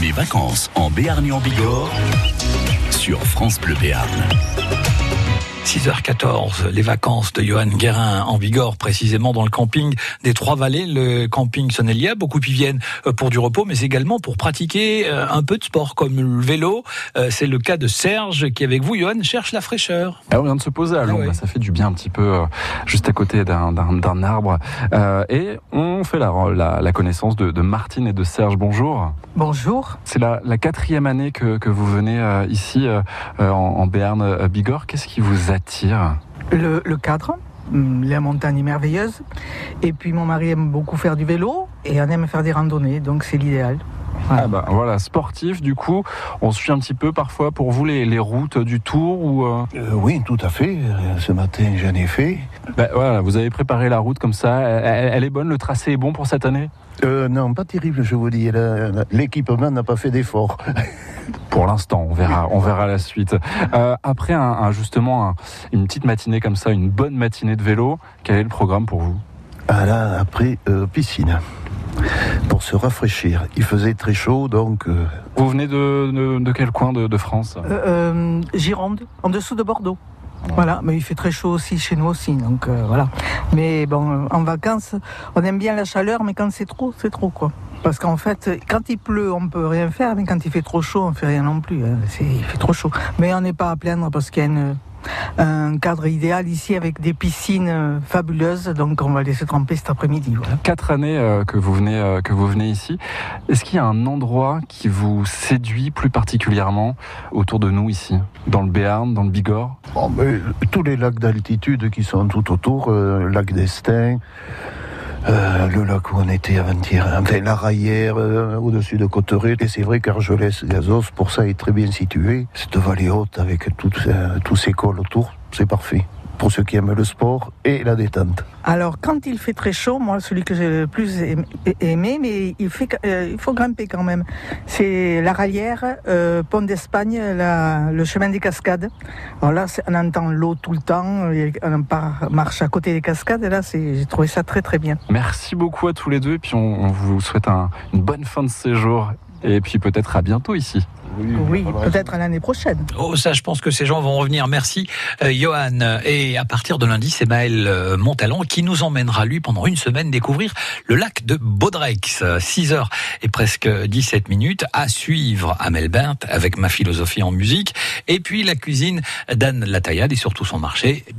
Mes vacances en Béarn en Bigorre sur France Bleu Béarn. 6h14, les vacances de Johan Guérin en Bigorre, précisément dans le camping des Trois-Vallées, le camping Sonelia. Beaucoup y viennent euh, pour du repos, mais également pour pratiquer euh, un peu de sport comme le vélo. Euh, c'est le cas de Serge qui, avec vous, Johan, cherche la fraîcheur. Ah, on vient de se poser à Ah ouais. ça fait du bien un petit peu juste à côté d'un- d'un d'un arbre. Euh, et on fait la, la, la connaissance de, de Martine et de Serge. Bonjour. Bonjour. C'est la, la quatrième année que, que vous venez ici en, en Béarn euh, Bigorre. Qu'est-ce qui vous Le, le cadre, hum, la montagne est merveilleuse. Et puis mon mari aime beaucoup faire du vélo et on aime faire des randonnées, donc c'est l'idéal. Ah bah, voilà, sportif du coup, on suit un petit peu parfois pour vous les, les routes du tour ou euh, Euh, oui, tout à fait. Euh, Ce matin, j'en ai fait. bah, voilà, vous avez préparé la route comme ça, elle, elle est bonne, le tracé est bon pour cette année? Euh, non, pas terrible, je vous dis. L'équipement n'a pas fait d'effort. Pour l'instant, on verra, on verra la suite. Euh, après un, un- justement un- une petite matinée comme ça, une bonne matinée de vélo, quel est le programme pour vous? Ah là, après, euh, piscine. Pour se rafraîchir. Il faisait très chaud, donc euh, Vous venez de, de- de quel coin de, de France Euh, euh, Gironde, en dessous de Bordeaux. Voilà, mais il fait très chaud aussi chez nous aussi, donc euh, voilà. Mais bon, en vacances, on aime bien la chaleur, mais quand c'est trop, c'est trop quoi. Parce qu'en fait, quand il pleut, on peut rien faire, mais quand il fait trop chaud, on fait rien non plus. hein. C'est- Il fait trop chaud. Mais on n'est pas à plaindre parce qu'il y a une- un cadre idéal ici avec des piscines euh, fabuleuses, donc on va laisser tremper cet après-midi. Voilà. Quatre années euh, que vous venez euh, que vous venez ici. Est-ce qu'il y a un endroit qui vous séduit plus particulièrement autour de nous ici, dans le Béarn, dans le Bigorre? Bon, mais, tous les lacs d'altitude qui sont tout autour, euh, lac d'Estaing, euh, le lac où on était avant-hier, enfin, la Raillère, euh, au-dessus de Cotteret. Et c'est vrai qu'Argelès-Gazos, pour ça, est très bien situé. Cette vallée haute avec euh, tous ces cols autour, c'est parfait. Pour ceux qui aiment le sport et la détente. Alors, quand il fait très chaud, moi, celui que j'ai le plus aimé, mais il, fait, euh, il faut grimper quand même, c'est la Ralière, euh, Pont d'Espagne, le chemin des cascades. Alors là, on entend l'eau tout le temps, on part- marche à côté des cascades, et là, j'ai trouvé ça très très bien. Merci beaucoup à tous les deux et puis on, on vous souhaite un- une bonne fin de séjour et puis peut-être à bientôt ici. Oui, peut-être à l'année prochaine. Oh, ça, je pense que ces gens vont revenir. Merci, euh, Johan. Et à partir de lundi, c'est Maël euh, Montalon qui nous emmènera, lui, pendant une semaine, découvrir le lac de Baudrex. 6 heures et presque 17 minutes à suivre à Melbourne avec ma philosophie en musique. Et puis la cuisine d'Anne Lataillade et surtout son marché. Eh bien,